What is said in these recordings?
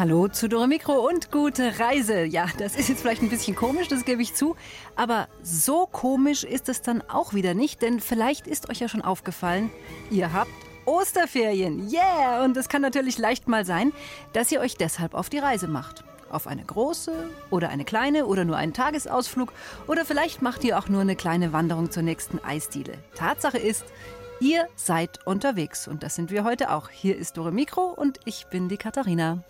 Hallo zu Dore Mikro und gute Reise. Ja, das ist jetzt vielleicht ein bisschen komisch, das gebe ich zu. Aber so komisch ist es dann auch wieder nicht, denn vielleicht ist euch ja schon aufgefallen, ihr habt Osterferien. Yeah! Und es kann natürlich leicht mal sein, dass ihr euch deshalb auf die Reise macht. Auf eine große oder eine kleine oder nur einen Tagesausflug oder vielleicht macht ihr auch nur eine kleine Wanderung zur nächsten Eisdiele. Tatsache ist, ihr seid unterwegs und das sind wir heute auch. Hier ist Dore Mikro und ich bin die Katharina.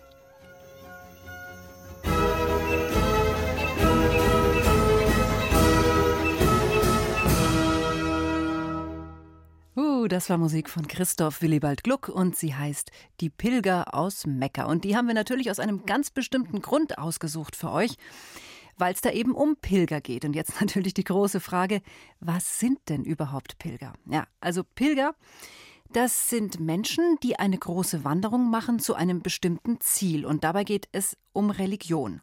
Das war Musik von Christoph Willibald Gluck und sie heißt Die Pilger aus Mekka. Und die haben wir natürlich aus einem ganz bestimmten Grund ausgesucht für euch, weil es da eben um Pilger geht. Und jetzt natürlich die große Frage, was sind denn überhaupt Pilger? Ja, also Pilger, das sind Menschen, die eine große Wanderung machen zu einem bestimmten Ziel. Und dabei geht es um Religion.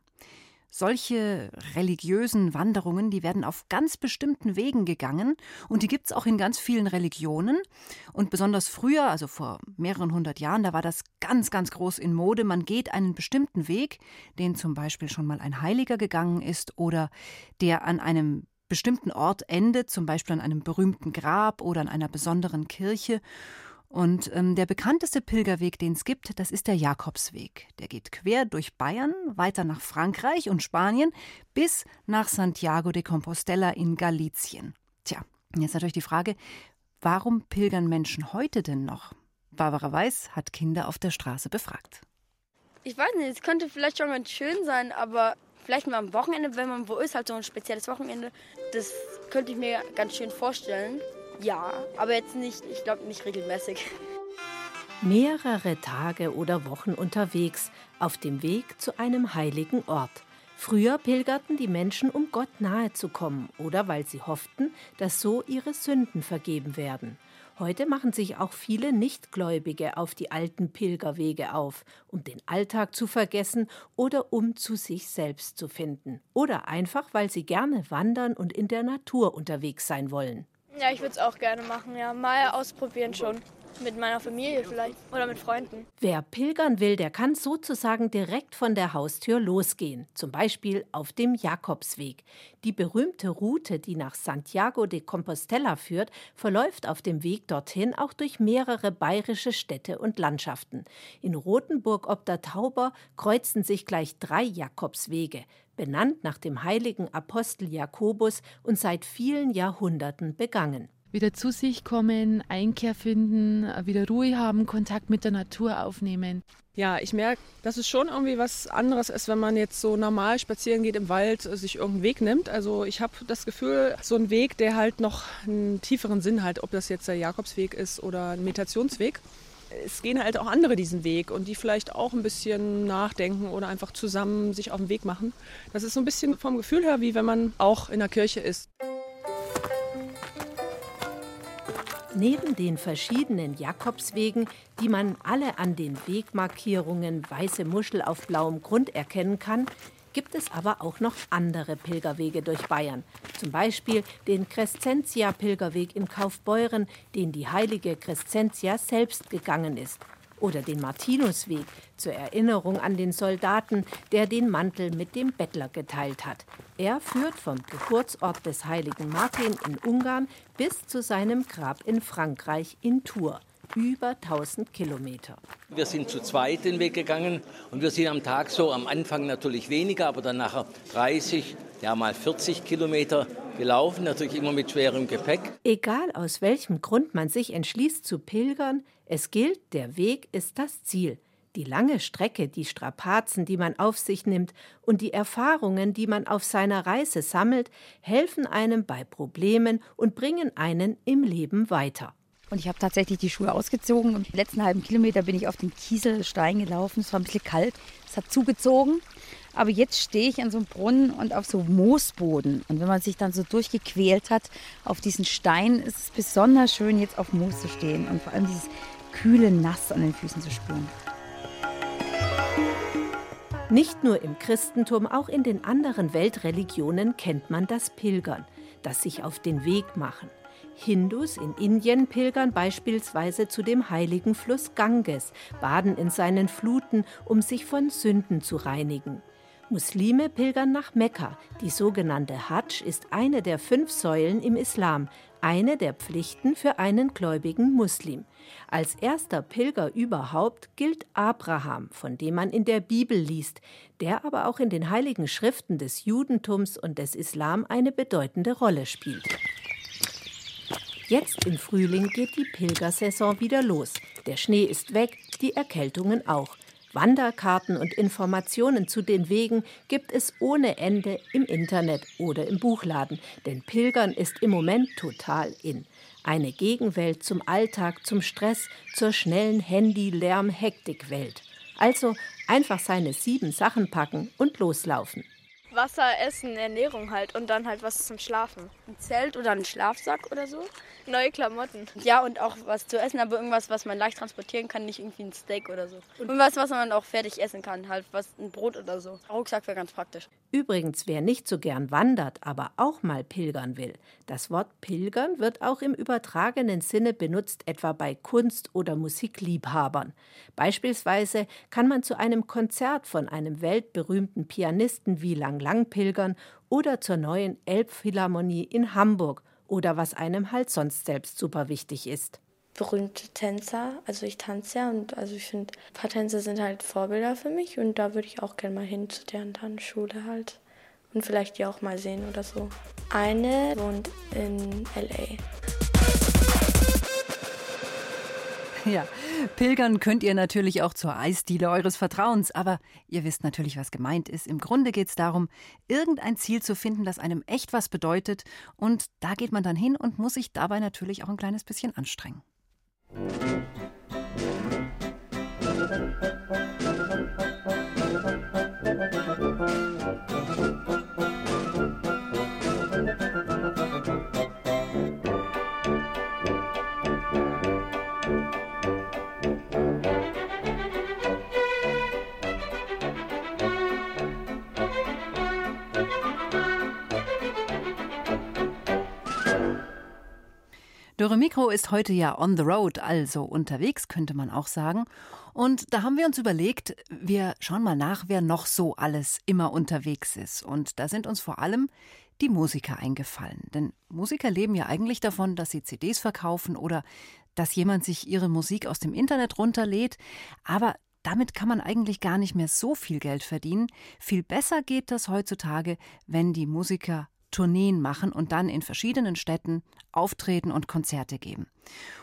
Solche religiösen Wanderungen, die werden auf ganz bestimmten Wegen gegangen und die gibt's auch in ganz vielen Religionen. Und besonders früher, also vor mehreren hundert Jahren, da war das ganz, ganz groß in Mode. Man geht einen bestimmten Weg, den zum Beispiel schon mal ein Heiliger gegangen ist oder der an einem bestimmten Ort endet, zum Beispiel an einem berühmten Grab oder an einer besonderen Kirche. Und ähm, der bekannteste Pilgerweg, den es gibt, das ist der Jakobsweg. Der geht quer durch Bayern, weiter nach Frankreich und Spanien bis nach Santiago de Compostela in Galizien. Tja, jetzt natürlich die Frage, warum pilgern Menschen heute denn noch? Barbara Weiß hat Kinder auf der Straße befragt. Ich weiß nicht, es könnte vielleicht schon ganz schön sein, aber vielleicht mal am Wochenende, wenn man wo ist, halt so ein spezielles Wochenende, das könnte ich mir ganz schön vorstellen. Ja, aber jetzt nicht, ich glaube nicht regelmäßig. Mehrere Tage oder Wochen unterwegs auf dem Weg zu einem heiligen Ort. Früher pilgerten die Menschen, um Gott nahe zu kommen oder weil sie hofften, dass so ihre Sünden vergeben werden. Heute machen sich auch viele Nichtgläubige auf die alten Pilgerwege auf, um den Alltag zu vergessen oder um zu sich selbst zu finden. Oder einfach, weil sie gerne wandern und in der Natur unterwegs sein wollen. Ja, ich würde es auch gerne machen, ja. Mal ausprobieren schon. Mit meiner Familie vielleicht oder mit Freunden. Wer pilgern will, der kann sozusagen direkt von der Haustür losgehen. Zum Beispiel auf dem Jakobsweg. Die berühmte Route, die nach Santiago de Compostela führt, verläuft auf dem Weg dorthin auch durch mehrere bayerische Städte und Landschaften. In Rothenburg ob der Tauber kreuzen sich gleich drei Jakobswege benannt nach dem heiligen Apostel Jakobus und seit vielen Jahrhunderten begangen. Wieder zu sich kommen, Einkehr finden, wieder Ruhe haben, Kontakt mit der Natur aufnehmen. Ja, ich merke, dass es schon irgendwie was anderes ist, wenn man jetzt so normal spazieren geht im Wald, sich irgendeinen Weg nimmt. Also ich habe das Gefühl, so ein Weg, der halt noch einen tieferen Sinn hat, ob das jetzt der Jakobsweg ist oder ein Meditationsweg es gehen halt auch andere diesen Weg und die vielleicht auch ein bisschen nachdenken oder einfach zusammen sich auf den Weg machen. Das ist so ein bisschen vom Gefühl her, wie wenn man auch in der Kirche ist. Neben den verschiedenen Jakobswegen, die man alle an den Wegmarkierungen weiße Muschel auf blauem Grund erkennen kann, gibt es aber auch noch andere Pilgerwege durch Bayern. Zum Beispiel den Crescentia-Pilgerweg in Kaufbeuren, den die heilige Crescentia selbst gegangen ist. Oder den Martinusweg zur Erinnerung an den Soldaten, der den Mantel mit dem Bettler geteilt hat. Er führt vom Geburtsort des heiligen Martin in Ungarn bis zu seinem Grab in Frankreich in Tours über 1000 Kilometer. Wir sind zu zweit den Weg gegangen und wir sind am Tag so am Anfang natürlich weniger, aber dann nachher 30, ja mal 40 Kilometer gelaufen, natürlich immer mit schwerem Gepäck. Egal aus welchem Grund man sich entschließt zu pilgern, es gilt, der Weg ist das Ziel. Die lange Strecke, die Strapazen, die man auf sich nimmt und die Erfahrungen, die man auf seiner Reise sammelt, helfen einem bei Problemen und bringen einen im Leben weiter. Und ich habe tatsächlich die Schuhe ausgezogen. Im letzten halben Kilometer bin ich auf den Kieselstein gelaufen. Es war ein bisschen kalt. Es hat zugezogen. Aber jetzt stehe ich an so einem Brunnen und auf so Moosboden. Und wenn man sich dann so durchgequält hat auf diesen Stein, ist es besonders schön, jetzt auf Moos zu stehen und vor allem dieses kühle Nass an den Füßen zu spüren. Nicht nur im Christentum, auch in den anderen Weltreligionen kennt man das Pilgern, das sich auf den Weg machen. Hindus in Indien pilgern beispielsweise zu dem heiligen Fluss Ganges, baden in seinen Fluten, um sich von Sünden zu reinigen. Muslime pilgern nach Mekka. Die sogenannte Hajj ist eine der fünf Säulen im Islam, eine der Pflichten für einen gläubigen Muslim. Als erster Pilger überhaupt gilt Abraham, von dem man in der Bibel liest, der aber auch in den heiligen Schriften des Judentums und des Islam eine bedeutende Rolle spielt. Jetzt im Frühling geht die Pilgersaison wieder los. Der Schnee ist weg, die Erkältungen auch. Wanderkarten und Informationen zu den Wegen gibt es ohne Ende im Internet oder im Buchladen, denn Pilgern ist im Moment total in. Eine Gegenwelt zum Alltag, zum Stress, zur schnellen Handy-Lärm-Hektik-Welt. Also einfach seine sieben Sachen packen und loslaufen. Wasser, Essen, Ernährung halt und dann halt was zum Schlafen. Ein Zelt oder ein Schlafsack oder so. Neue Klamotten. Ja, und auch was zu essen, aber irgendwas, was man leicht transportieren kann, nicht irgendwie ein Steak oder so. Und was, was man auch fertig essen kann, halt was ein Brot oder so. Rucksack wäre ganz praktisch. Übrigens, wer nicht so gern wandert, aber auch mal pilgern will, das Wort pilgern wird auch im übertragenen Sinne benutzt, etwa bei Kunst- oder Musikliebhabern. Beispielsweise kann man zu einem Konzert von einem weltberühmten Pianisten wie Lang Lang pilgern oder zur neuen Elbphilharmonie in Hamburg oder was einem halt sonst selbst super wichtig ist. Berühmte Tänzer, also ich tanze ja und also ich finde, ein paar Tänzer sind halt Vorbilder für mich und da würde ich auch gerne mal hin zu deren Tanzschule halt und vielleicht die auch mal sehen oder so. Eine wohnt in LA. Ja, pilgern könnt ihr natürlich auch zur Eisdiele eures Vertrauens, aber ihr wisst natürlich, was gemeint ist. Im Grunde geht es darum, irgendein Ziel zu finden, das einem echt was bedeutet. Und da geht man dann hin und muss sich dabei natürlich auch ein kleines bisschen anstrengen. Dürre Mikro ist heute ja on the road, also unterwegs, könnte man auch sagen. Und da haben wir uns überlegt, wir schauen mal nach, wer noch so alles immer unterwegs ist. Und da sind uns vor allem die Musiker eingefallen. Denn Musiker leben ja eigentlich davon, dass sie CDs verkaufen oder dass jemand sich ihre Musik aus dem Internet runterlädt. Aber damit kann man eigentlich gar nicht mehr so viel Geld verdienen. Viel besser geht das heutzutage, wenn die Musiker Tourneen machen und dann in verschiedenen Städten auftreten und Konzerte geben.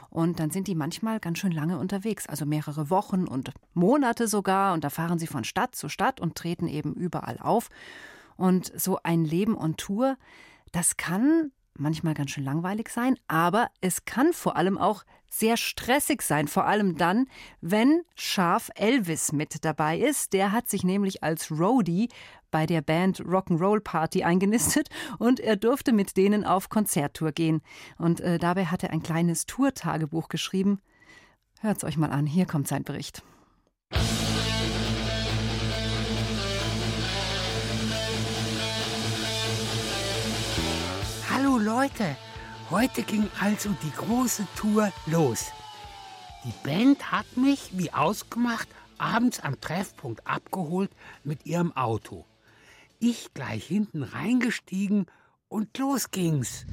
Und dann sind die manchmal ganz schön lange unterwegs, also mehrere Wochen und Monate sogar. Und da fahren sie von Stadt zu Stadt und treten eben überall auf. Und so ein Leben on Tour, das kann manchmal ganz schön langweilig sein, aber es kann vor allem auch sehr stressig sein, vor allem dann, wenn Scharf Elvis mit dabei ist. Der hat sich nämlich als Roadie bei der Band Rock'n'Roll Party eingenistet und er durfte mit denen auf Konzerttour gehen. Und äh, dabei hat er ein kleines Tourtagebuch geschrieben. Hört's euch mal an, hier kommt sein Bericht. Leute, heute ging also die große Tour los. Die Band hat mich, wie ausgemacht, abends am Treffpunkt abgeholt mit ihrem Auto. Ich gleich hinten reingestiegen und los ging's.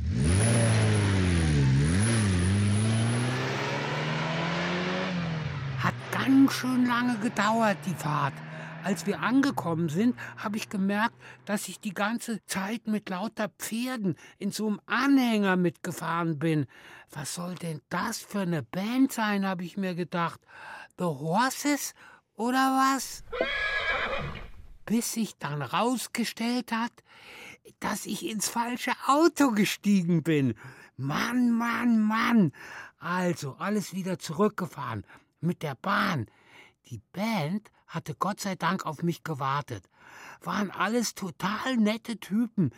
Hat ganz schön lange gedauert, die Fahrt. Als wir angekommen sind, habe ich gemerkt, dass ich die ganze Zeit mit lauter Pferden in so einem Anhänger mitgefahren bin. Was soll denn das für eine Band sein, habe ich mir gedacht. The Horses oder was? Bis sich dann rausgestellt hat, dass ich ins falsche Auto gestiegen bin. Mann, Mann, Mann. Also alles wieder zurückgefahren mit der Bahn. Die Band hatte Gott sei Dank auf mich gewartet. waren alles total nette Typen.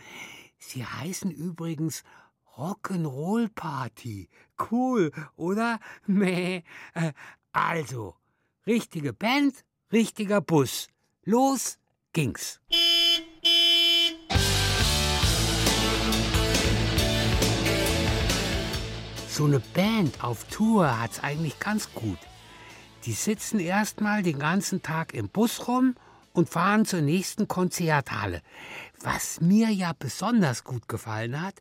Sie heißen übrigens Rock'n'Roll Party. Cool, oder? Meh. Äh, also, richtige Band, richtiger Bus. Los ging's. So eine Band auf Tour hat's eigentlich ganz gut. Die sitzen erstmal den ganzen Tag im Bus rum und fahren zur nächsten Konzerthalle. Was mir ja besonders gut gefallen hat,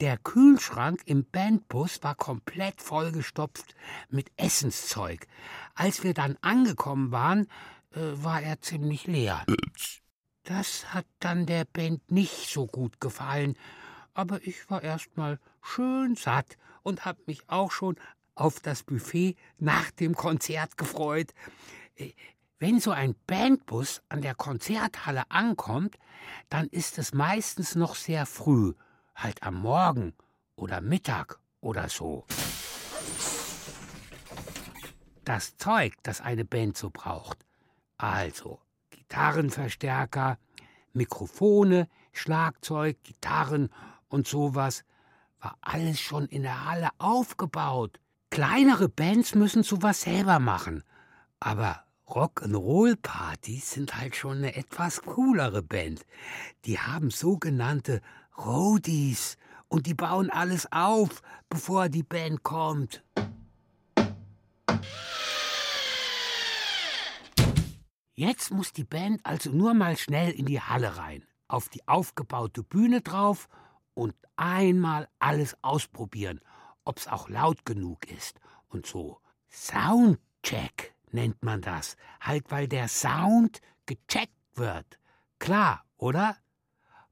der Kühlschrank im Bandbus war komplett vollgestopft mit Essenszeug. Als wir dann angekommen waren, äh, war er ziemlich leer. Das hat dann der Band nicht so gut gefallen, aber ich war erstmal schön satt und hab mich auch schon auf das Buffet nach dem Konzert gefreut. Äh, wenn so ein Bandbus an der Konzerthalle ankommt, dann ist es meistens noch sehr früh, halt am Morgen oder Mittag oder so. Das Zeug, das eine Band so braucht, also Gitarrenverstärker, Mikrofone, Schlagzeug, Gitarren und sowas, war alles schon in der Halle aufgebaut. Kleinere Bands müssen sowas selber machen, aber Rock'n'Roll-Partys sind halt schon eine etwas coolere Band. Die haben sogenannte Roadies und die bauen alles auf, bevor die Band kommt. Jetzt muss die Band also nur mal schnell in die Halle rein, auf die aufgebaute Bühne drauf und einmal alles ausprobieren, ob's auch laut genug ist und so. Soundcheck nennt man das. Halt, weil der Sound gecheckt wird. Klar, oder?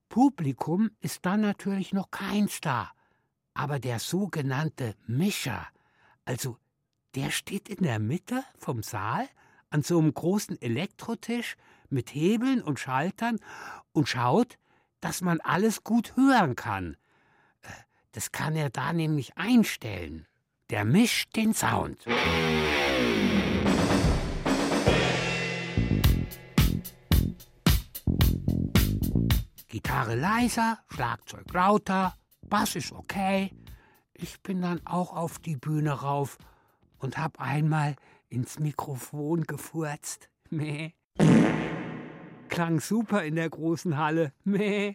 Publikum ist dann natürlich noch kein Star. Aber der sogenannte Mischer, also der steht in der Mitte vom Saal an so einem großen Elektrotisch mit Hebeln und Schaltern und schaut, dass man alles gut hören kann. Das kann er da nämlich einstellen. Der mischt den Sound. Gitarre leiser, Schlagzeug lauter, Bass ist okay. Ich bin dann auch auf die Bühne rauf und hab einmal ins Mikrofon gefurzt. Meh. Klang super in der großen Halle. Meh.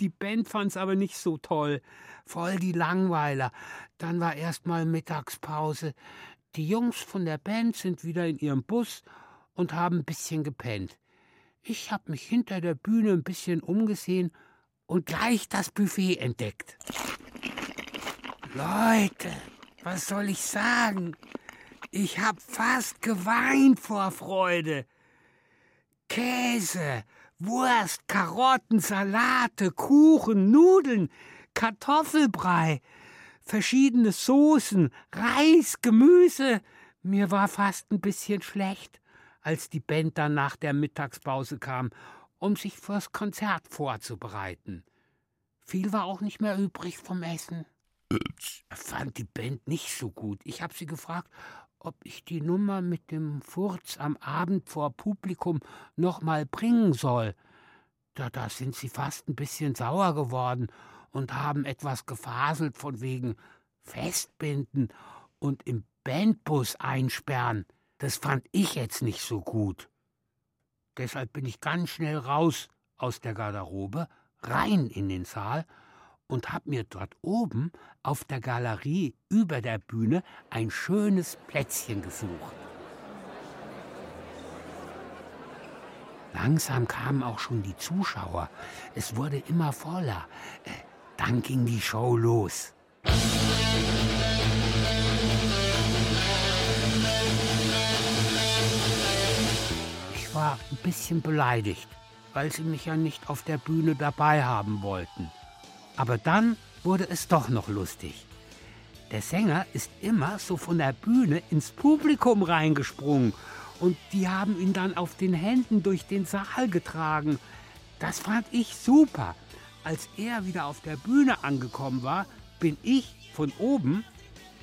Die Band fand's aber nicht so toll. Voll die Langweiler. Dann war erst mal Mittagspause. Die Jungs von der Band sind wieder in ihrem Bus und haben ein bisschen gepennt. Ich habe mich hinter der Bühne ein bisschen umgesehen und gleich das Buffet entdeckt. Leute, was soll ich sagen? Ich hab fast geweint vor Freude. Käse, Wurst, Karotten, Salate, Kuchen, Nudeln, Kartoffelbrei, verschiedene Soßen, Reis, Gemüse. Mir war fast ein bisschen schlecht als die Band dann nach der Mittagspause kam, um sich fürs Konzert vorzubereiten. Viel war auch nicht mehr übrig vom Essen. Ich fand die Band nicht so gut. Ich habe sie gefragt, ob ich die Nummer mit dem Furz am Abend vor Publikum noch mal bringen soll. Da, da sind sie fast ein bisschen sauer geworden und haben etwas gefaselt von wegen Festbinden und im Bandbus einsperren. Das fand ich jetzt nicht so gut. Deshalb bin ich ganz schnell raus aus der Garderobe, rein in den Saal und hab mir dort oben auf der Galerie über der Bühne ein schönes Plätzchen gesucht. Langsam kamen auch schon die Zuschauer. Es wurde immer voller. Äh, dann ging die Show los. war ein bisschen beleidigt, weil sie mich ja nicht auf der Bühne dabei haben wollten. Aber dann wurde es doch noch lustig. Der Sänger ist immer so von der Bühne ins Publikum reingesprungen und die haben ihn dann auf den Händen durch den Saal getragen. Das fand ich super. Als er wieder auf der Bühne angekommen war, bin ich von oben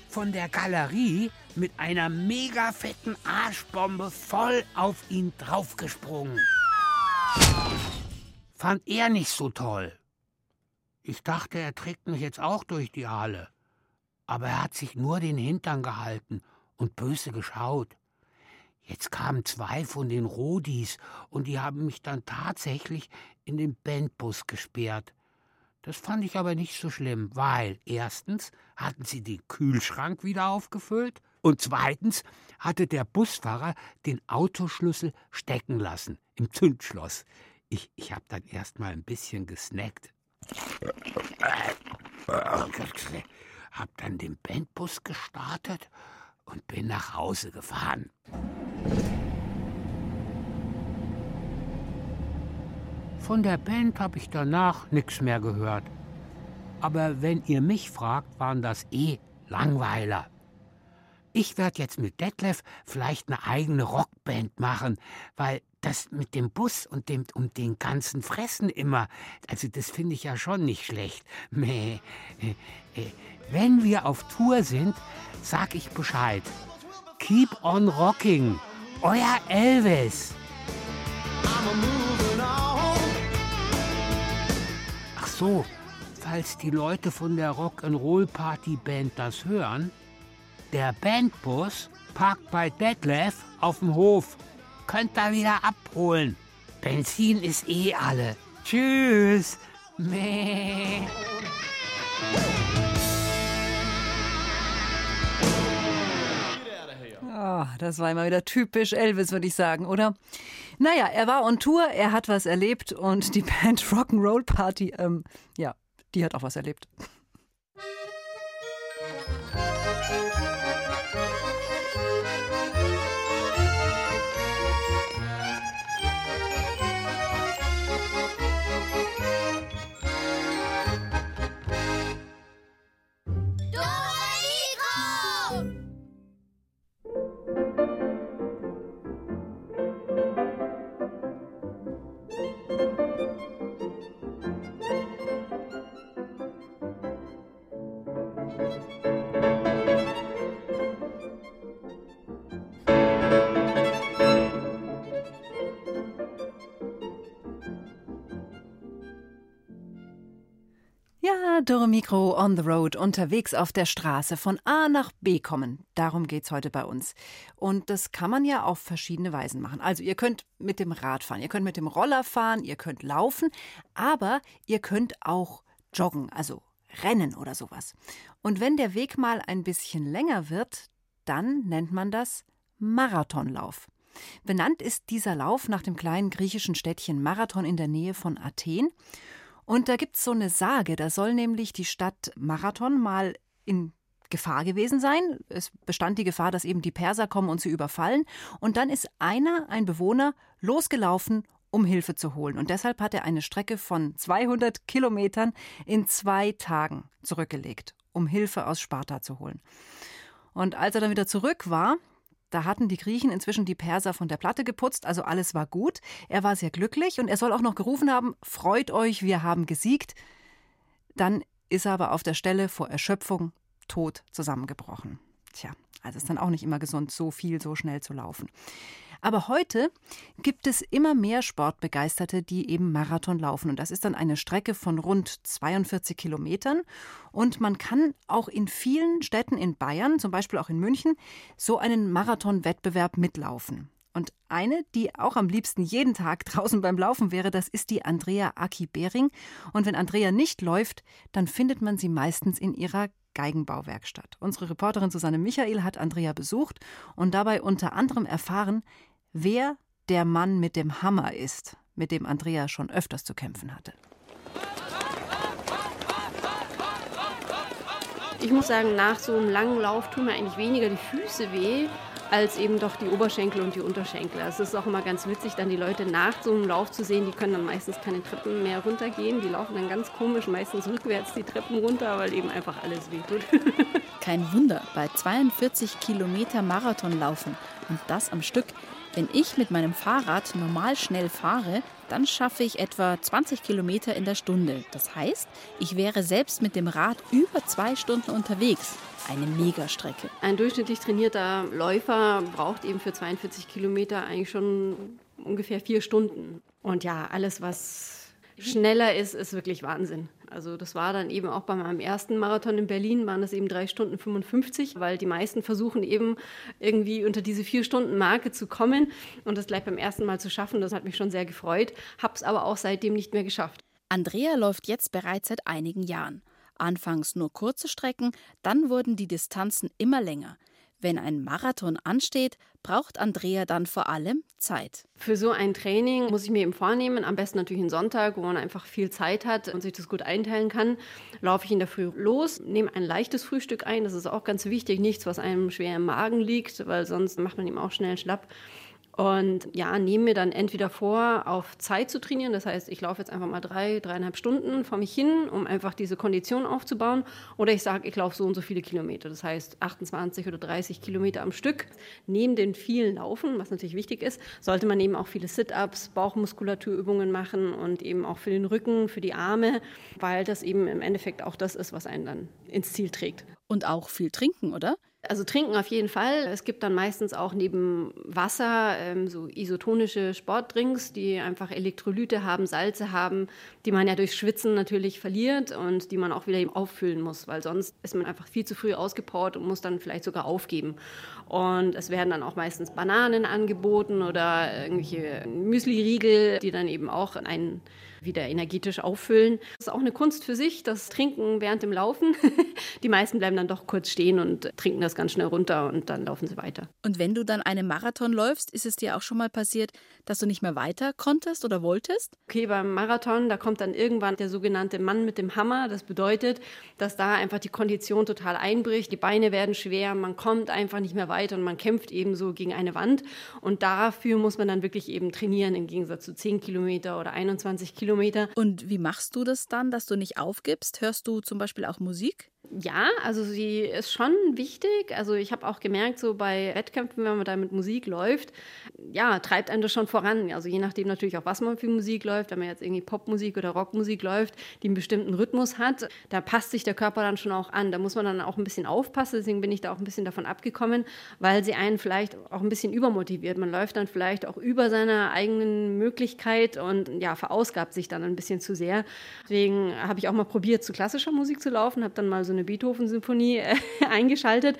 von der Galerie mit einer mega fetten Arschbombe voll auf ihn draufgesprungen. fand er nicht so toll. Ich dachte, er trägt mich jetzt auch durch die Halle. Aber er hat sich nur den Hintern gehalten und böse geschaut. Jetzt kamen zwei von den Rodis und die haben mich dann tatsächlich in den Bandbus gesperrt. Das fand ich aber nicht so schlimm, weil erstens hatten sie den Kühlschrank wieder aufgefüllt und zweitens hatte der Busfahrer den Autoschlüssel stecken lassen im Zündschloss. Ich, ich habe dann erst mal ein bisschen gesnackt. Hab dann den Bandbus gestartet und bin nach Hause gefahren. Von der Band habe ich danach nichts mehr gehört. Aber wenn ihr mich fragt, waren das eh Langweiler. Ich werde jetzt mit Detlef vielleicht eine eigene Rockband machen, weil das mit dem Bus und dem um den ganzen Fressen immer, also das finde ich ja schon nicht schlecht. Äh, äh, wenn wir auf Tour sind, sag ich Bescheid. Keep on rocking. Euer Elvis. Ach so, falls die Leute von der Rock'n'Roll Party Band das hören, der Bandbus parkt bei Detlef auf dem Hof. Könnt ihr wieder abholen. Benzin ist eh alle. Tschüss. Meh. Oh, das war immer wieder typisch Elvis, würde ich sagen, oder? Naja, er war on Tour, er hat was erlebt und die Band Rock'n'Roll Party, ähm, ja, die hat auch was erlebt. Dürre Mikro on the road, unterwegs auf der Straße von A nach B kommen. Darum geht's heute bei uns. Und das kann man ja auf verschiedene Weisen machen. Also ihr könnt mit dem Rad fahren, ihr könnt mit dem Roller fahren, ihr könnt laufen, aber ihr könnt auch joggen, also rennen oder sowas. Und wenn der Weg mal ein bisschen länger wird, dann nennt man das Marathonlauf. Benannt ist dieser Lauf nach dem kleinen griechischen Städtchen Marathon in der Nähe von Athen. Und da gibt es so eine Sage, da soll nämlich die Stadt Marathon mal in Gefahr gewesen sein. Es bestand die Gefahr, dass eben die Perser kommen und sie überfallen. Und dann ist einer, ein Bewohner, losgelaufen, um Hilfe zu holen. Und deshalb hat er eine Strecke von 200 Kilometern in zwei Tagen zurückgelegt, um Hilfe aus Sparta zu holen. Und als er dann wieder zurück war, da hatten die Griechen inzwischen die Perser von der Platte geputzt, also alles war gut. Er war sehr glücklich und er soll auch noch gerufen haben: Freut euch, wir haben gesiegt. Dann ist er aber auf der Stelle vor Erschöpfung tot zusammengebrochen. Tja, also ist dann auch nicht immer gesund, so viel so schnell zu laufen. Aber heute gibt es immer mehr Sportbegeisterte, die eben Marathon laufen. Und das ist dann eine Strecke von rund 42 Kilometern. Und man kann auch in vielen Städten in Bayern, zum Beispiel auch in München, so einen Marathon-Wettbewerb mitlaufen. Und eine, die auch am liebsten jeden Tag draußen beim Laufen wäre, das ist die Andrea Aki-Bering. Und wenn Andrea nicht läuft, dann findet man sie meistens in ihrer Geigenbauwerkstatt. Unsere Reporterin Susanne Michael hat Andrea besucht und dabei unter anderem erfahren, wer der Mann mit dem Hammer ist, mit dem Andrea schon öfters zu kämpfen hatte. Ich muss sagen, nach so einem langen Lauf tun mir eigentlich weniger die Füße weh, als eben doch die Oberschenkel und die Unterschenkel. Also es ist auch immer ganz witzig, dann die Leute nach so einem Lauf zu sehen, die können dann meistens keine Treppen mehr runtergehen. Die laufen dann ganz komisch, meistens rückwärts die Treppen runter, weil eben einfach alles wehtut. Kein Wunder, bei 42 Kilometer Marathon laufen und das am Stück. Wenn ich mit meinem Fahrrad normal schnell fahre, dann schaffe ich etwa 20 Kilometer in der Stunde. Das heißt, ich wäre selbst mit dem Rad über zwei Stunden unterwegs. Eine Megastrecke. Ein durchschnittlich trainierter Läufer braucht eben für 42 Kilometer eigentlich schon ungefähr vier Stunden. Und ja, alles, was schneller ist, ist wirklich Wahnsinn. Also das war dann eben auch bei meinem ersten Marathon in Berlin, waren das eben drei Stunden 55, weil die meisten versuchen eben irgendwie unter diese vier Stunden Marke zu kommen und das gleich beim ersten Mal zu schaffen. Das hat mich schon sehr gefreut, habe es aber auch seitdem nicht mehr geschafft. Andrea läuft jetzt bereits seit einigen Jahren. Anfangs nur kurze Strecken, dann wurden die Distanzen immer länger. Wenn ein Marathon ansteht, braucht Andrea dann vor allem Zeit. Für so ein Training muss ich mir eben vornehmen, am besten natürlich einen Sonntag, wo man einfach viel Zeit hat und sich das gut einteilen kann, laufe ich in der Früh los, nehme ein leichtes Frühstück ein, das ist auch ganz wichtig, nichts, was einem schwer im Magen liegt, weil sonst macht man eben auch schnell schlapp. Und ja, nehme mir dann entweder vor, auf Zeit zu trainieren. Das heißt, ich laufe jetzt einfach mal drei, dreieinhalb Stunden vor mich hin, um einfach diese Kondition aufzubauen. Oder ich sage, ich laufe so und so viele Kilometer. Das heißt, 28 oder 30 Kilometer am Stück. Neben den vielen Laufen, was natürlich wichtig ist, sollte man eben auch viele Sit-Ups, Bauchmuskulaturübungen machen und eben auch für den Rücken, für die Arme, weil das eben im Endeffekt auch das ist, was einen dann ins Ziel trägt. Und auch viel trinken, oder? Also trinken auf jeden Fall. Es gibt dann meistens auch neben Wasser ähm, so isotonische Sportdrinks, die einfach Elektrolyte haben, Salze haben, die man ja durch Schwitzen natürlich verliert und die man auch wieder eben auffüllen muss, weil sonst ist man einfach viel zu früh ausgepowert und muss dann vielleicht sogar aufgeben. Und es werden dann auch meistens Bananen angeboten oder irgendwelche Müsli-Riegel, die dann eben auch einen wieder energetisch auffüllen. Das ist auch eine Kunst für sich, das Trinken während dem Laufen. Die meisten bleiben dann doch kurz stehen und trinken das ganz schnell runter und dann laufen sie weiter. Und wenn du dann einen Marathon läufst, ist es dir auch schon mal passiert, dass du nicht mehr weiter konntest oder wolltest? Okay, beim Marathon, da kommt dann irgendwann der sogenannte Mann mit dem Hammer. Das bedeutet, dass da einfach die Kondition total einbricht, die Beine werden schwer, man kommt einfach nicht mehr weiter und man kämpft eben so gegen eine Wand. Und dafür muss man dann wirklich eben trainieren, im Gegensatz zu 10 Kilometer oder 21 Kilometer. Kilometer. Und wie machst du das dann, dass du nicht aufgibst? Hörst du zum Beispiel auch Musik? Ja, also sie ist schon wichtig. Also ich habe auch gemerkt, so bei Wettkämpfen, wenn man da mit Musik läuft, ja, treibt einen das schon voran. Also je nachdem natürlich auch, was man für Musik läuft. Wenn man jetzt irgendwie Popmusik oder Rockmusik läuft, die einen bestimmten Rhythmus hat, da passt sich der Körper dann schon auch an. Da muss man dann auch ein bisschen aufpassen. Deswegen bin ich da auch ein bisschen davon abgekommen, weil sie einen vielleicht auch ein bisschen übermotiviert. Man läuft dann vielleicht auch über seiner eigenen Möglichkeit und ja, verausgabt sich dann ein bisschen zu sehr. Deswegen habe ich auch mal probiert, zu klassischer Musik zu laufen, habe dann mal so eine Beethoven-Symphonie äh, eingeschaltet.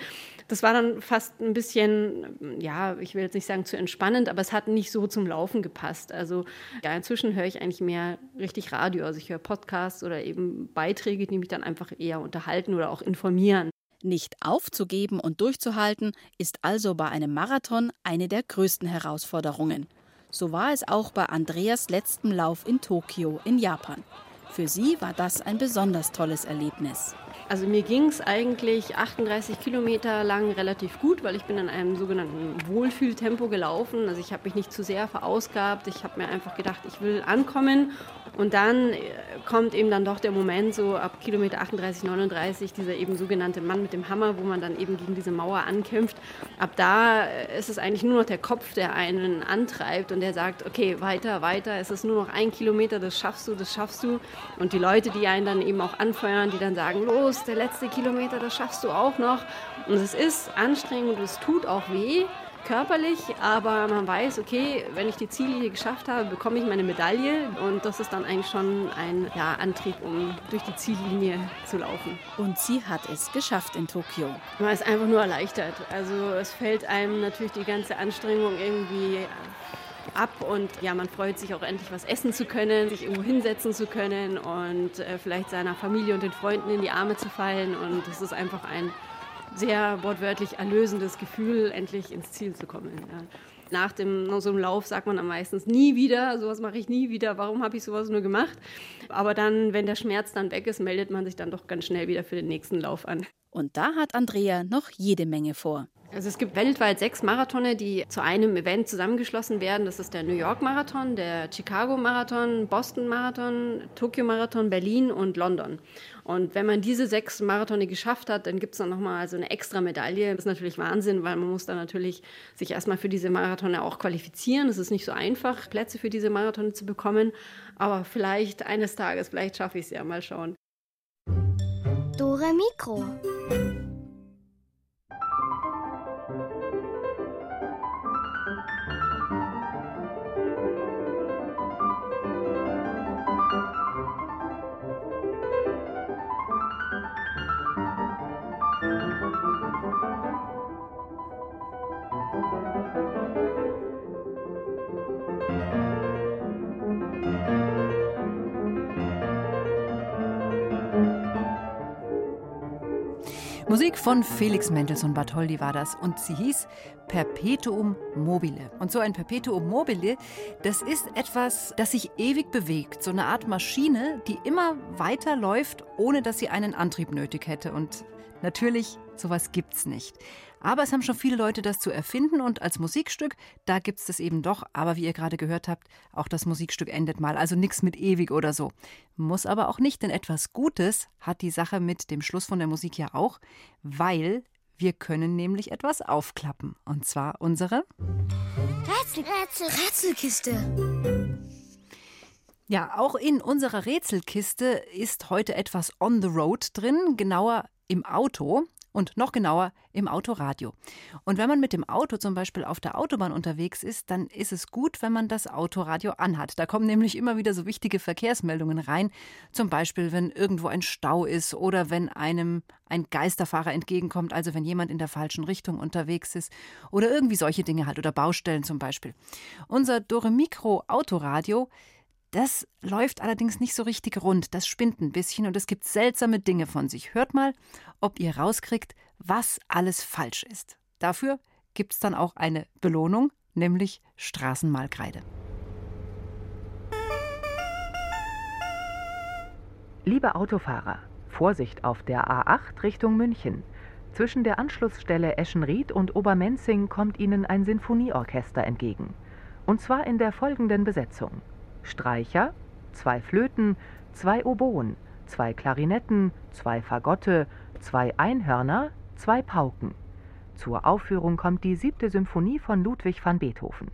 Das war dann fast ein bisschen, ja, ich will jetzt nicht sagen zu entspannend, aber es hat nicht so zum Laufen gepasst. Also ja, inzwischen höre ich eigentlich mehr richtig Radio. Also ich höre Podcasts oder eben Beiträge, die mich dann einfach eher unterhalten oder auch informieren. Nicht aufzugeben und durchzuhalten ist also bei einem Marathon eine der größten Herausforderungen. So war es auch bei Andreas letztem Lauf in Tokio in Japan. Für sie war das ein besonders tolles Erlebnis. Also mir ging es eigentlich 38 Kilometer lang relativ gut, weil ich bin in einem sogenannten Wohlfühltempo gelaufen. Also ich habe mich nicht zu sehr verausgabt. Ich habe mir einfach gedacht, ich will ankommen. Und dann äh, kommt eben dann doch der Moment, so ab Kilometer 38, 39, dieser eben sogenannte Mann mit dem Hammer, wo man dann eben gegen diese Mauer ankämpft. Ab da äh, ist es eigentlich nur noch der Kopf, der einen antreibt und der sagt, okay, weiter, weiter, es ist nur noch ein Kilometer, das schaffst du, das schaffst du. Und die Leute, die einen dann eben auch anfeuern, die dann sagen, los, der letzte Kilometer, das schaffst du auch noch. Und es ist anstrengend und es tut auch weh, körperlich, aber man weiß, okay, wenn ich die Ziellinie geschafft habe, bekomme ich meine Medaille und das ist dann eigentlich schon ein ja, Antrieb, um durch die Ziellinie zu laufen. Und sie hat es geschafft in Tokio. Man ist einfach nur erleichtert. Also es fällt einem natürlich die ganze Anstrengung irgendwie ab und ja, man freut sich auch endlich was essen zu können, sich irgendwo hinsetzen zu können und äh, vielleicht seiner Familie und den Freunden in die Arme zu fallen und es ist einfach ein sehr wortwörtlich erlösendes Gefühl, endlich ins Ziel zu kommen. Ja. Nach dem, so einem Lauf sagt man am meistens nie wieder, sowas mache ich nie wieder, warum habe ich sowas nur gemacht? Aber dann, wenn der Schmerz dann weg ist, meldet man sich dann doch ganz schnell wieder für den nächsten Lauf an. Und da hat Andrea noch jede Menge vor. Also es gibt weltweit sechs Marathone, die zu einem Event zusammengeschlossen werden. Das ist der New York Marathon, der Chicago Marathon, Boston Marathon, Tokyo Marathon, Berlin und London. Und wenn man diese sechs Marathone geschafft hat, dann gibt es dann nochmal so eine extra Medaille. Das ist natürlich Wahnsinn, weil man muss dann natürlich sich erstmal für diese Marathone auch qualifizieren. Es ist nicht so einfach, Plätze für diese Marathone zu bekommen. Aber vielleicht eines Tages, vielleicht schaffe ich es ja, mal schauen. Dore Mikro. Musik von Felix Mendelssohn Bartholdy war das und sie hieß Perpetuum mobile. Und so ein Perpetuum mobile, das ist etwas, das sich ewig bewegt, so eine Art Maschine, die immer weiter läuft, ohne dass sie einen Antrieb nötig hätte. Und natürlich, sowas gibt's nicht. Aber es haben schon viele Leute das zu erfinden und als Musikstück, da gibt es das eben doch. Aber wie ihr gerade gehört habt, auch das Musikstück endet mal. Also nichts mit ewig oder so. Muss aber auch nicht, denn etwas Gutes hat die Sache mit dem Schluss von der Musik ja auch, weil wir können nämlich etwas aufklappen. Und zwar unsere Rätsel, Rätsel, Rätselkiste. Ja, auch in unserer Rätselkiste ist heute etwas on the road drin, genauer im Auto und noch genauer im Autoradio. Und wenn man mit dem Auto zum Beispiel auf der Autobahn unterwegs ist, dann ist es gut, wenn man das Autoradio anhat. Da kommen nämlich immer wieder so wichtige Verkehrsmeldungen rein. Zum Beispiel, wenn irgendwo ein Stau ist oder wenn einem ein Geisterfahrer entgegenkommt, also wenn jemand in der falschen Richtung unterwegs ist oder irgendwie solche Dinge halt oder Baustellen zum Beispiel. Unser Dore Mikro Autoradio das läuft allerdings nicht so richtig rund, das spinnt ein bisschen und es gibt seltsame Dinge von sich. Hört mal, ob ihr rauskriegt, was alles falsch ist. Dafür gibt es dann auch eine Belohnung, nämlich Straßenmalkreide. Liebe Autofahrer, Vorsicht auf der A8 Richtung München. Zwischen der Anschlussstelle Eschenried und Obermenzing kommt Ihnen ein Sinfonieorchester entgegen. Und zwar in der folgenden Besetzung. Streicher, zwei Flöten, zwei Oboen, zwei Klarinetten, zwei Fagotte, zwei Einhörner, zwei Pauken. Zur Aufführung kommt die siebte Symphonie von Ludwig van Beethoven.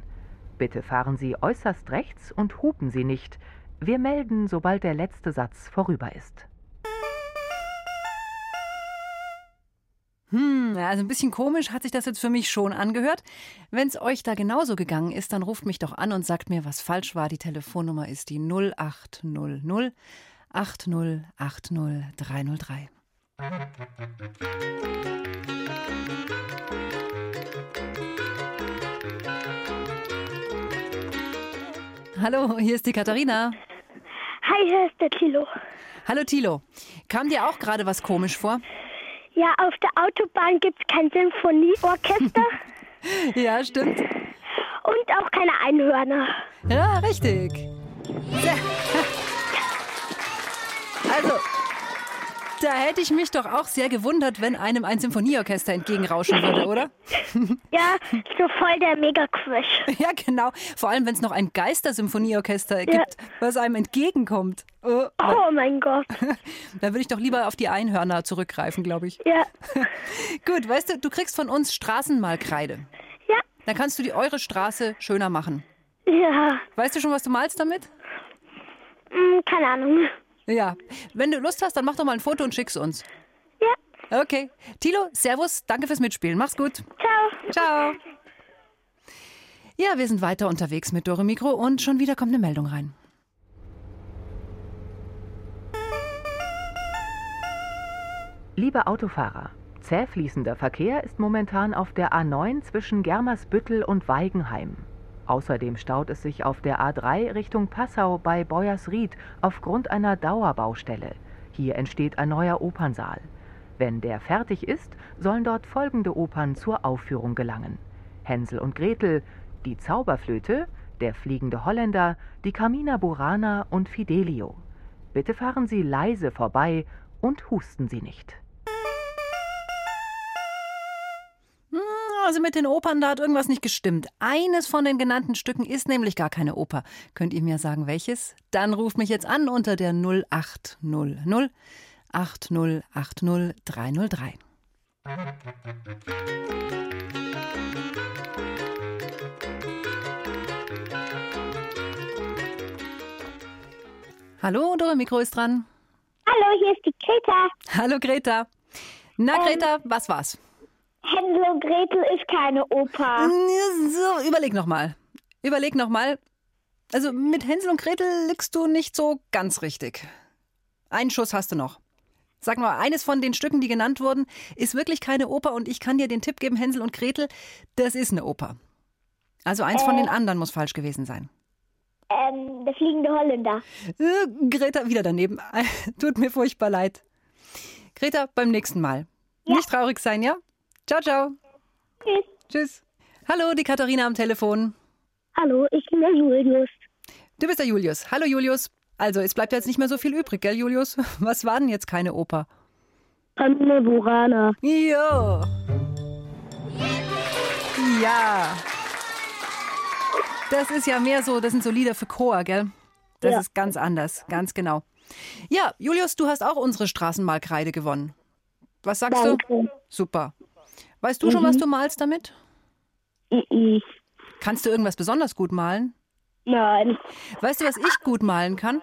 Bitte fahren Sie äußerst rechts und hupen Sie nicht. Wir melden, sobald der letzte Satz vorüber ist. Hm, also ein bisschen komisch hat sich das jetzt für mich schon angehört. Wenn es euch da genauso gegangen ist, dann ruft mich doch an und sagt mir, was falsch war. Die Telefonnummer ist die 0800 8080 303. Hallo, hier ist die Katharina. Hi, hier ist der Tilo. Hallo Tilo. Kam dir auch gerade was komisch vor? Ja, auf der Autobahn gibt es kein Sinfonieorchester. ja, stimmt. Und auch keine Einhörner. Ja, richtig. Also, da hätte ich mich doch auch sehr gewundert, wenn einem ein Symphonieorchester entgegenrauschen würde, oder? Ja, so voll der Mega-Crash. Ja, genau. Vor allem, wenn es noch ein Geistersymphonieorchester gibt, was einem entgegenkommt. Oh, Oh mein Gott. Da würde ich doch lieber auf die Einhörner zurückgreifen, glaube ich. Ja. Gut, weißt du, du kriegst von uns Straßenmalkreide. Ja. Dann kannst du die eure Straße schöner machen. Ja. Weißt du schon, was du malst damit? Hm, keine Ahnung. Ja. Wenn du Lust hast, dann mach doch mal ein Foto und schick's uns. Ja. Okay. Tilo, Servus, danke fürs Mitspielen. Mach's gut. Ciao. Ciao. Ja, wir sind weiter unterwegs mit Dore Mikro und schon wieder kommt eine Meldung rein. Liebe Autofahrer, zäh fließender Verkehr ist momentan auf der A9 zwischen Germersbüttel und Weigenheim. Außerdem staut es sich auf der A3 Richtung Passau bei Beuersried aufgrund einer Dauerbaustelle. Hier entsteht ein neuer Opernsaal. Wenn der fertig ist, sollen dort folgende Opern zur Aufführung gelangen. Hänsel und Gretel, Die Zauberflöte, Der fliegende Holländer, Die Carmina Burana und Fidelio. Bitte fahren Sie leise vorbei und husten Sie nicht. Also mit den Opern, da hat irgendwas nicht gestimmt. Eines von den genannten Stücken ist nämlich gar keine Oper. Könnt ihr mir sagen, welches? Dann ruft mich jetzt an unter der 0800 8080 303. Hallo, Dore Mikro ist dran. Hallo, hier ist die Greta. Hallo Greta. Na Greta, was war's? Hänsel und Gretel ist keine Oper. So, überleg noch mal. Überleg noch mal. Also mit Hänsel und Gretel liegst du nicht so ganz richtig. Einen Schuss hast du noch. Sag mal, eines von den Stücken, die genannt wurden, ist wirklich keine Oper und ich kann dir den Tipp geben, Hänsel und Gretel, das ist eine Oper. Also eins von Äh. den anderen muss falsch gewesen sein. Ähm, der fliegende Holländer. Äh, Greta, wieder daneben. Tut mir furchtbar leid. Greta, beim nächsten Mal. Nicht traurig sein, ja? Ciao, ciao. Tschüss. Tschüss. Hallo, die Katharina am Telefon. Hallo, ich bin der Julius. Du bist der Julius. Hallo, Julius. Also, es bleibt jetzt nicht mehr so viel übrig, gell, Julius? Was war denn jetzt keine Oper? Tante Burana. Ja. Ja. Das ist ja mehr so, das sind so Lieder für Chor, gell? Das Ja. ist ganz anders, ganz genau. Ja, Julius, du hast auch unsere Straßenmalkreide gewonnen. Was sagst du? Danke. Super. Weißt du schon, Mhm. was du malst damit? Mhm. Kannst du irgendwas besonders gut malen? Nein. Weißt du, was ich gut malen kann?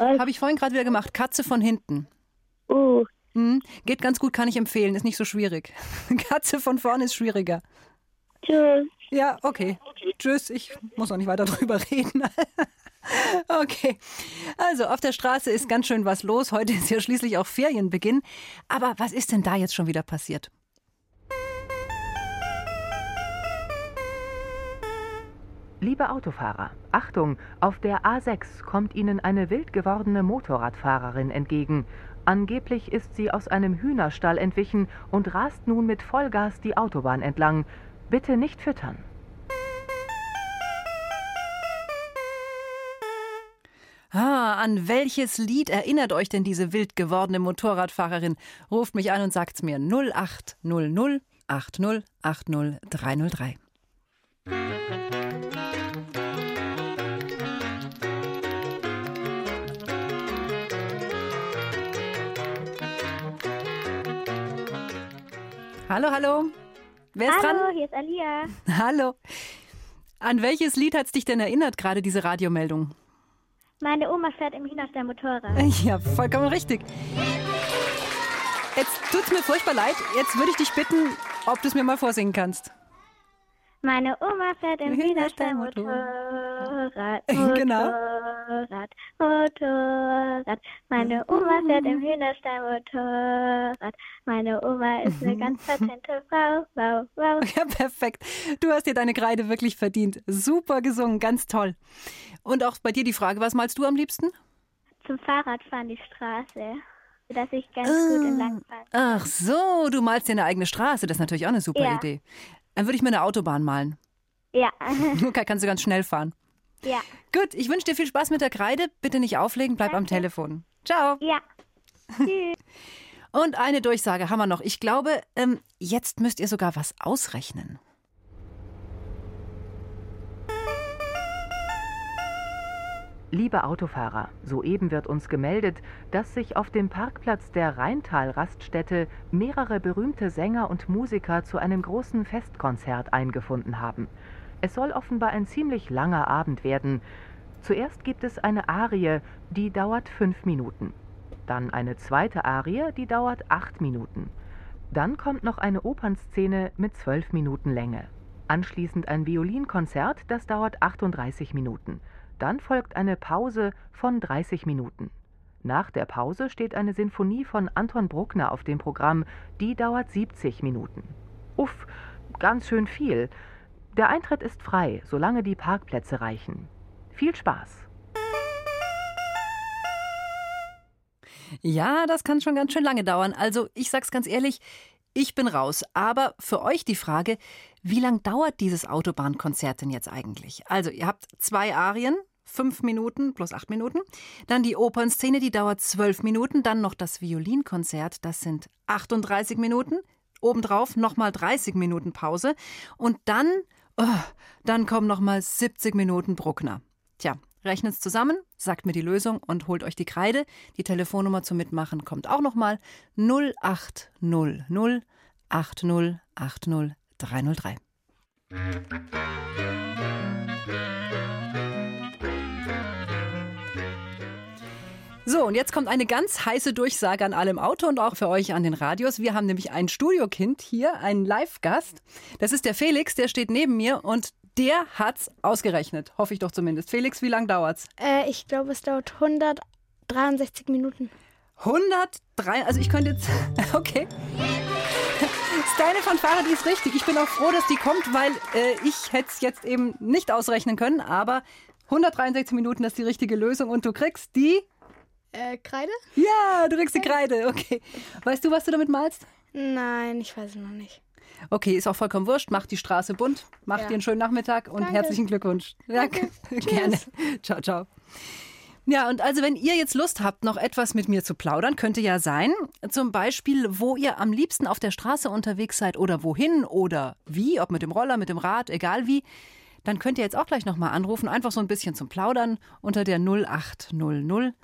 Habe ich vorhin gerade wieder gemacht. Katze von hinten. Oh. Mhm. Geht ganz gut, kann ich empfehlen. Ist nicht so schwierig. Katze von vorne ist schwieriger. Tschüss. Ja, okay. Tschüss. Ich muss auch nicht weiter drüber reden. Okay. Also, auf der Straße ist ganz schön was los. Heute ist ja schließlich auch Ferienbeginn. Aber was ist denn da jetzt schon wieder passiert? Liebe Autofahrer, Achtung, auf der A6 kommt Ihnen eine wild gewordene Motorradfahrerin entgegen. Angeblich ist sie aus einem Hühnerstall entwichen und rast nun mit Vollgas die Autobahn entlang. Bitte nicht füttern. Ah, an welches Lied erinnert euch denn diese wild gewordene Motorradfahrerin? Ruft mich an und sagt's mir 0800 80 80 303. Hallo, hallo. Wer ist Hallo, dran? hier ist Alia. Hallo. An welches Lied hat's dich denn erinnert, gerade diese Radiomeldung? Meine Oma fährt im Hühnerstall Motorrad. Ja, vollkommen richtig. Jetzt tut's mir furchtbar leid. Jetzt würde ich dich bitten, ob du es mir mal vorsingen kannst. Meine Oma fährt im Hühnerstall Hühnerstall Motorrad. Genau. Motorrad, Motorrad. Meine Oma fährt im Hühnerstall Motorrad. Meine Oma ist eine ganz patente Frau. Wow, wow. Ja, perfekt. Du hast dir deine Kreide wirklich verdient. Super gesungen, ganz toll. Und auch bei dir die Frage, was malst du am liebsten? Zum Fahrradfahren die Straße. Dass ich ganz gut entlang fahren Ach so, du malst dir eine eigene Straße. Das ist natürlich auch eine super Ja. Idee. Dann würde ich mir eine Autobahn malen. Ja. Okay, kannst du ganz schnell fahren. Ja. Gut, ich wünsche dir viel Spaß mit der Kreide. Bitte nicht auflegen, bleib am Telefon. Ciao. Ja. Tschüss. Und eine Durchsage haben wir noch. Ich glaube, ähm, jetzt müsst ihr sogar was ausrechnen. Liebe Autofahrer, soeben wird uns gemeldet, dass sich auf dem Parkplatz der Rheintal-Raststätte mehrere berühmte Sänger und Musiker zu einem großen Festkonzert eingefunden haben. Es soll offenbar ein ziemlich langer Abend werden. Zuerst gibt es eine Arie, die dauert fünf Minuten. Dann eine zweite Arie, die dauert acht Minuten. Dann kommt noch eine Opernszene mit zwölf Minuten Länge. Anschließend ein Violinkonzert, das dauert 38 Minuten. Dann folgt eine Pause von 30 Minuten. Nach der Pause steht eine Sinfonie von Anton Bruckner auf dem Programm, die dauert 70 Minuten. Uff, ganz schön viel. Der Eintritt ist frei, solange die Parkplätze reichen. Viel Spaß! Ja, das kann schon ganz schön lange dauern. Also, ich sag's ganz ehrlich, ich bin raus. Aber für euch die Frage, wie lang dauert dieses Autobahnkonzert denn jetzt eigentlich? Also, ihr habt zwei Arien, fünf Minuten plus acht Minuten. Dann die Opernszene, die dauert zwölf Minuten. Dann noch das Violinkonzert, das sind 38 Minuten. Obendrauf nochmal 30 Minuten Pause. Und dann, oh, dann kommen nochmal 70 Minuten Bruckner. Tja, rechnet es zusammen, sagt mir die Lösung und holt euch die Kreide. Die Telefonnummer zum Mitmachen kommt auch nochmal 0800 80 80 303. So, und jetzt kommt eine ganz heiße Durchsage an alle im Auto und auch für euch an den Radios. Wir haben nämlich ein Studiokind hier, einen Live-Gast. Das ist der Felix, der steht neben mir und der hat's ausgerechnet. Hoffe ich doch zumindest. Felix, wie lang dauert's? Äh, ich glaube, es dauert 163 Minuten. 103, also ich könnte jetzt, okay. Deine Fanfare, die ist richtig. Ich bin auch froh, dass die kommt, weil äh, ich hätte es jetzt eben nicht ausrechnen können, aber 163 Minuten ist die richtige Lösung und du kriegst die... Äh, Kreide? Ja, du kriegst die Kreide, okay. Weißt du, was du damit malst? Nein, ich weiß es noch nicht. Okay, ist auch vollkommen wurscht. Macht die Straße bunt. Macht Ja. dir einen schönen Nachmittag und Danke. herzlichen Glückwunsch. Danke. Tschüss. Gerne. Ciao, ciao. Ja, und also wenn ihr jetzt Lust habt, noch etwas mit mir zu plaudern, könnte ja sein, zum Beispiel, wo ihr am liebsten auf der Straße unterwegs seid oder wohin oder wie, ob mit dem Roller, mit dem Rad, egal wie, dann könnt ihr jetzt auch gleich nochmal anrufen, einfach so ein bisschen zum Plaudern unter der 0800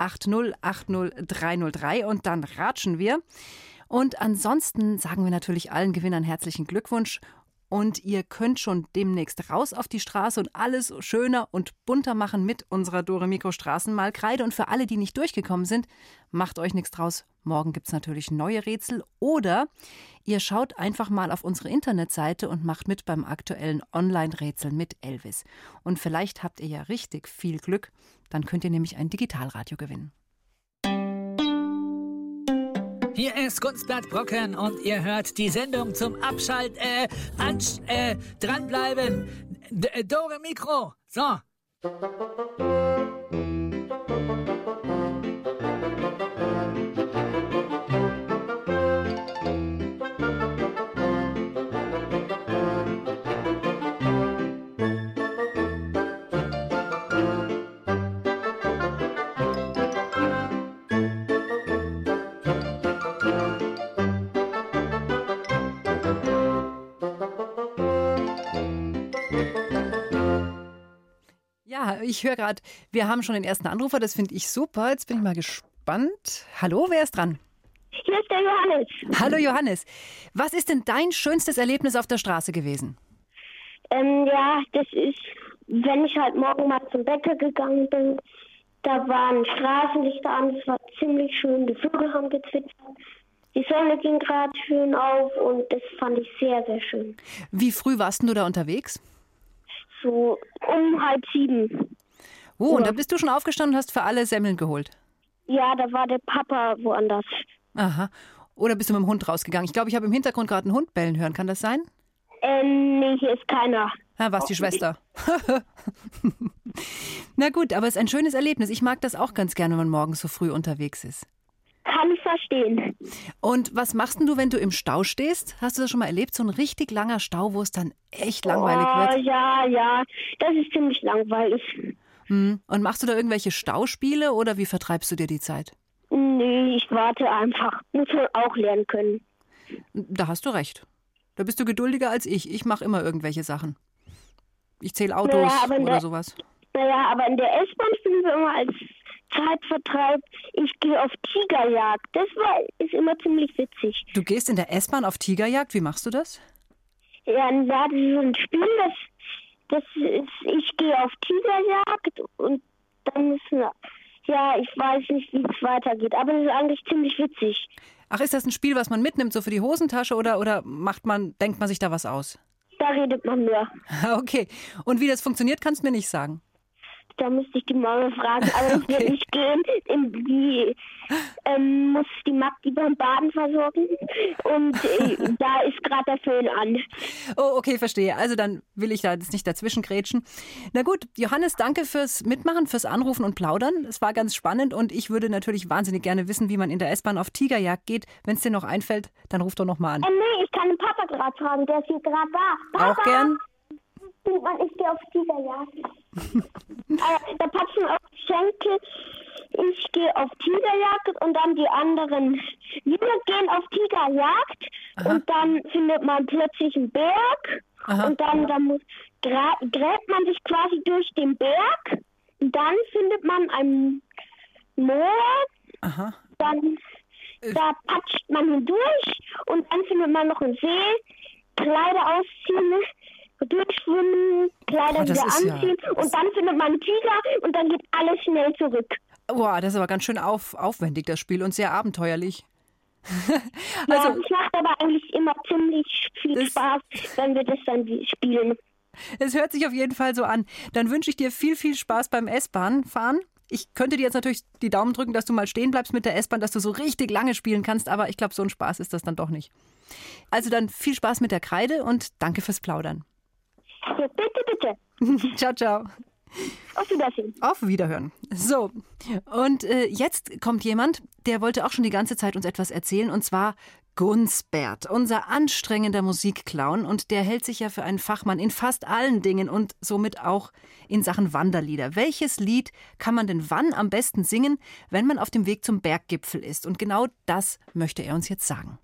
8080303 und dann ratschen wir. Und ansonsten sagen wir natürlich allen Gewinnern herzlichen Glückwunsch. Und ihr könnt schon demnächst raus auf die Straße und alles schöner und bunter machen mit unserer Dore Mikro Straßenmalkreide. Und für alle, die nicht durchgekommen sind, macht euch nichts draus. Morgen gibt es natürlich neue Rätsel. Oder ihr schaut einfach mal auf unsere Internetseite und macht mit beim aktuellen Online-Rätsel mit Elvis. Und vielleicht habt ihr ja richtig viel Glück. Dann könnt ihr nämlich ein Digitalradio gewinnen. Hier ist Gunstblatt Brocken und ihr hört die Sendung zum Abschalt, äh, ansch, äh, dranbleiben. D äh, Dore Mikro. So. Ich höre gerade, wir haben schon den ersten Anrufer, das finde ich super. Jetzt bin ich mal gespannt. Hallo, wer ist dran? Hier ist der Johannes. Hallo Johannes. Was ist denn dein schönstes Erlebnis auf der Straße gewesen? Ähm, ja, das ist, wenn ich halt morgen mal zum Bäcker gegangen bin, da waren Straßenlichter an, es war ziemlich schön, die Vögel haben gezwitschert, die Sonne ging gerade schön auf und das fand ich sehr, sehr schön. Wie früh warst du da unterwegs? So um halb sieben. Oh, und da bist du schon aufgestanden und hast für alle Semmeln geholt. Ja, da war der Papa woanders. Aha. Oder bist du mit dem Hund rausgegangen? Ich glaube, ich habe im Hintergrund gerade einen Hund bellen hören. Kann das sein? Ähm, nee, hier ist keiner. Ah, war's die Schwester. Na gut, aber es ist ein schönes Erlebnis. Ich mag das auch ganz gerne, wenn man morgens so früh unterwegs ist. Kann ich verstehen. Und was machst denn du, wenn du im Stau stehst? Hast du das schon mal erlebt? So ein richtig langer Stau, wo es dann echt langweilig oh, wird? ja, ja, das ist ziemlich langweilig. Hm. Und machst du da irgendwelche Stauspiele oder wie vertreibst du dir die Zeit? Nee, ich warte einfach. Muss man auch lernen können. Da hast du recht. Da bist du geduldiger als ich. Ich mache immer irgendwelche Sachen. Ich zähle Autos Naja, oder der- sowas. Naja, aber in der S-Bahn spielen wir immer als Zeitvertreib. Ich gehe auf Tigerjagd. Das war, ist immer ziemlich witzig. Du gehst in der S-Bahn auf Tigerjagd. Wie machst du das? Ja, da das ist so ein Spiel, das, das ist, ich gehe auf Tigerjagd und dann müssen wir, ja, ich weiß nicht, wie es weitergeht, aber das ist eigentlich ziemlich witzig. Ach, ist das ein Spiel, was man mitnimmt, so für die Hosentasche oder, oder macht man, denkt man sich da was aus? Da redet man nur. Okay. Und wie das funktioniert, kannst du mir nicht sagen. Da müsste ich die Mama fragen, aber das wird nicht gehen. In die ähm, muss die Magdi beim Baden versorgen und äh, da ist gerade der Föhn an. Oh, okay, verstehe. Also dann will ich da jetzt nicht dazwischen grätschen. Na gut, Johannes, danke fürs Mitmachen, fürs Anrufen und Plaudern. Es war ganz spannend und ich würde natürlich wahnsinnig gerne wissen, wie man in der S-Bahn auf Tigerjagd geht. Wenn es dir noch einfällt, dann ruf doch noch mal an. Ähm, nee, ich kann den Papa gerade fragen, der ist hier gerade da. Papa! Auch gern. Mann, ich gehe auf Tigerjagd. Äh, der Patschen auf die Schenkel. Ich gehe auf Tigerjagd und dann die anderen. Wir gehen auf Tigerjagd und dann findet man plötzlich einen Berg Aha. und dann, dann muss, gräbt man sich quasi durch den Berg. Und dann findet man ein Moor. Aha. Dann da patscht man hindurch und dann findet man noch einen See, Kleider ausziehen, durchschwimmen, Kleider Oh, wieder ist ja- anziehen und dann findet man einen Tiger und dann geht alles schnell zurück. Boah, das ist aber ganz schön auf, aufwendig, das Spiel, und sehr abenteuerlich. Ja, Also- es macht aber eigentlich immer ziemlich viel Spaß, wenn wir das dann spielen. Es hört sich auf jeden Fall so an. Dann wünsche ich dir viel, viel Spaß beim S-Bahn-Fahren. Ich könnte dir jetzt natürlich die Daumen drücken, dass du mal stehen bleibst mit der S-Bahn, dass du so richtig lange spielen kannst, aber ich glaube, so ein Spaß ist das dann doch nicht. Also dann viel Spaß mit der Kreide und danke fürs Plaudern. Ja, bitte, bitte. ciao, ciao. Auf Wiedersehen. Auf Wiederhören. So, und äh, jetzt kommt jemand, der wollte auch schon die ganze Zeit uns etwas erzählen. Und zwar Gunsbert, unser anstrengender Musikclown und der hält sich ja für einen Fachmann in fast allen Dingen und somit auch in Sachen Wanderlieder. Welches Lied kann man denn wann am besten singen, wenn man auf dem Weg zum Berggipfel ist? Und genau das möchte er uns jetzt sagen.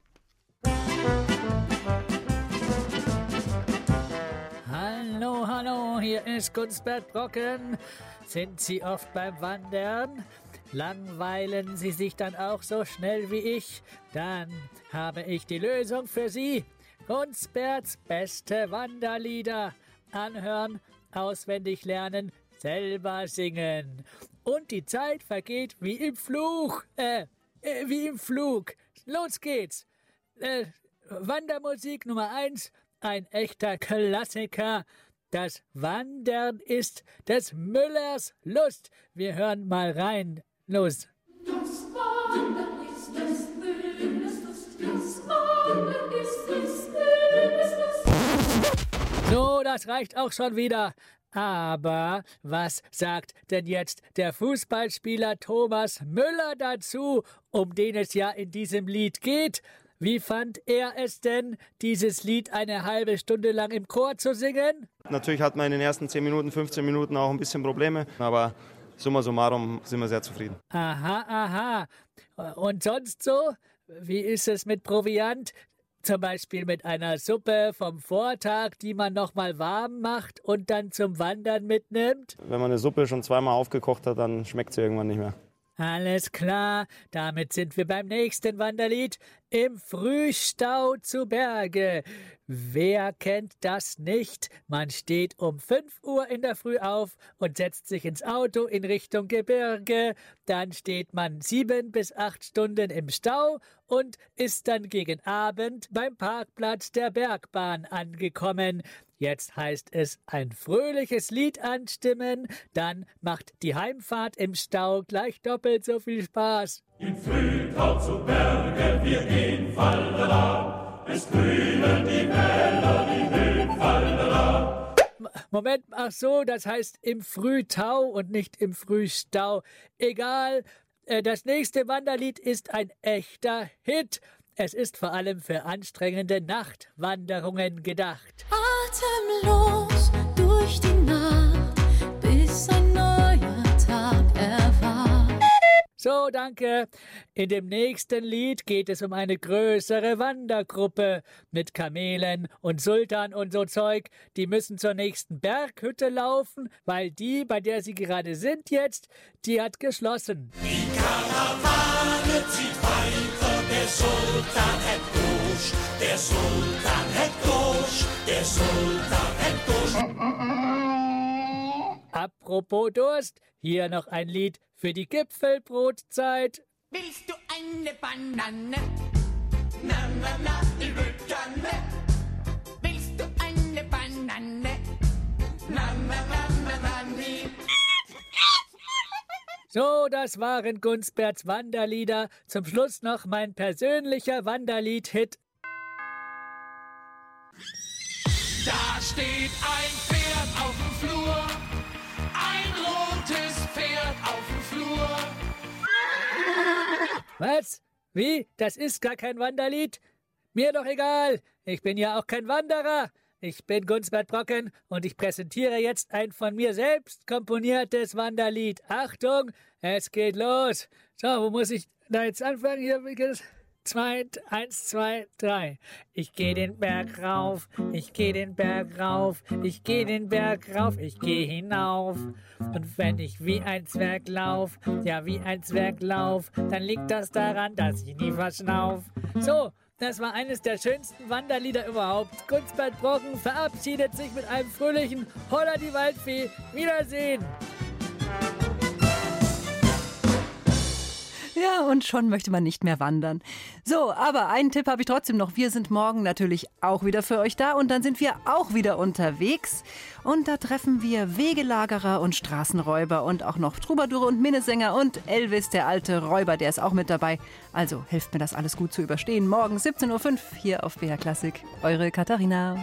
Hallo, hier ist Gunsbert Brocken. Sind Sie oft beim Wandern? Langweilen Sie sich dann auch so schnell wie ich? Dann habe ich die Lösung für Sie. Gunsberts beste Wanderlieder. Anhören, auswendig lernen, selber singen. Und die Zeit vergeht wie im Fluch. Äh, äh wie im Flug. Los geht's. Äh, Wandermusik Nummer eins, ein echter Klassiker. Das Wandern ist des Müllers Lust. Wir hören mal rein. Los. Das Wandern ist des Müllers Lust. Das Wandern ist des Müllers Lust. So, das reicht auch schon wieder. Aber was sagt denn jetzt der Fußballspieler Thomas Müller dazu, um den es ja in diesem Lied geht? Wie fand er es denn, dieses Lied eine halbe Stunde lang im Chor zu singen? Natürlich hat man in den ersten 10 Minuten, 15 Minuten auch ein bisschen Probleme, aber summa summarum sind wir sehr zufrieden. Aha, aha. Und sonst so? Wie ist es mit Proviant? Zum Beispiel mit einer Suppe vom Vortag, die man nochmal warm macht und dann zum Wandern mitnimmt? Wenn man eine Suppe schon zweimal aufgekocht hat, dann schmeckt sie irgendwann nicht mehr. Alles klar, damit sind wir beim nächsten Wanderlied. Im Frühstau zu Berge. Wer kennt das nicht? Man steht um 5 Uhr in der Früh auf und setzt sich ins Auto in Richtung Gebirge. Dann steht man sieben bis acht Stunden im Stau und ist dann gegen Abend beim Parkplatz der Bergbahn angekommen. Jetzt heißt es ein fröhliches Lied anstimmen, dann macht die Heimfahrt im Stau gleich doppelt so viel Spaß. Im Frühtau zu Berge, wir gehen fallala, es grünen die Wälder, die Höhen fallala. Moment, ach so, das heißt im Frühtau und nicht im Frühstau. Egal, äh, das nächste Wanderlied ist ein echter Hit. Es ist vor allem für anstrengende Nachtwanderungen gedacht. Atemlos durch die Nacht, bis ein neuer Tag erwacht. So, danke. In dem nächsten Lied geht es um eine größere Wandergruppe mit Kamelen und Sultan und so Zeug. Die müssen zur nächsten Berghütte laufen, weil die, bei der sie gerade sind jetzt, die hat geschlossen. Die Karawane zieht der Sultan hat Dusch, der Sultan hat Dusch, der Sultan hat Dusch. Apropos Durst, hier noch ein Lied für die Gipfelbrotzeit. Willst du eine Banane? Na, na, na, ich will gerne. Willst du eine Banane? Na, na, na, na, na, nie. So, das waren Gunsberts Wanderlieder. Zum Schluss noch mein persönlicher Wanderlied-Hit. Da steht ein Pferd auf dem Flur, ein rotes Pferd auf dem Flur. Was? Wie? Das ist gar kein Wanderlied? Mir doch egal. Ich bin ja auch kein Wanderer. Ich bin Gunsbert Brocken und ich präsentiere jetzt ein von mir selbst komponiertes Wanderlied. Achtung, es geht los. So, wo muss ich da jetzt anfangen? Hier, zwei, eins, zwei, drei. Ich gehe den Berg rauf, ich gehe den Berg rauf, ich gehe den Berg rauf, ich gehe hinauf. Und wenn ich wie ein Zwerg lauf, ja wie ein Zwerg lauf, dann liegt das daran, dass ich nie verschnauf. So, das war eines der schönsten Wanderlieder überhaupt. Kunstbert Brocken verabschiedet sich mit einem fröhlichen Holla die Waldfee. Wiedersehen! Ja, und schon möchte man nicht mehr wandern. So, aber einen Tipp habe ich trotzdem noch. Wir sind morgen natürlich auch wieder für euch da und dann sind wir auch wieder unterwegs. Und da treffen wir Wegelagerer und Straßenräuber und auch noch Troubadoure und Minnesänger und Elvis, der alte Räuber, der ist auch mit dabei. Also helft mir das alles gut zu überstehen. Morgen 17.05 Uhr hier auf BR Klassik. Eure Katharina.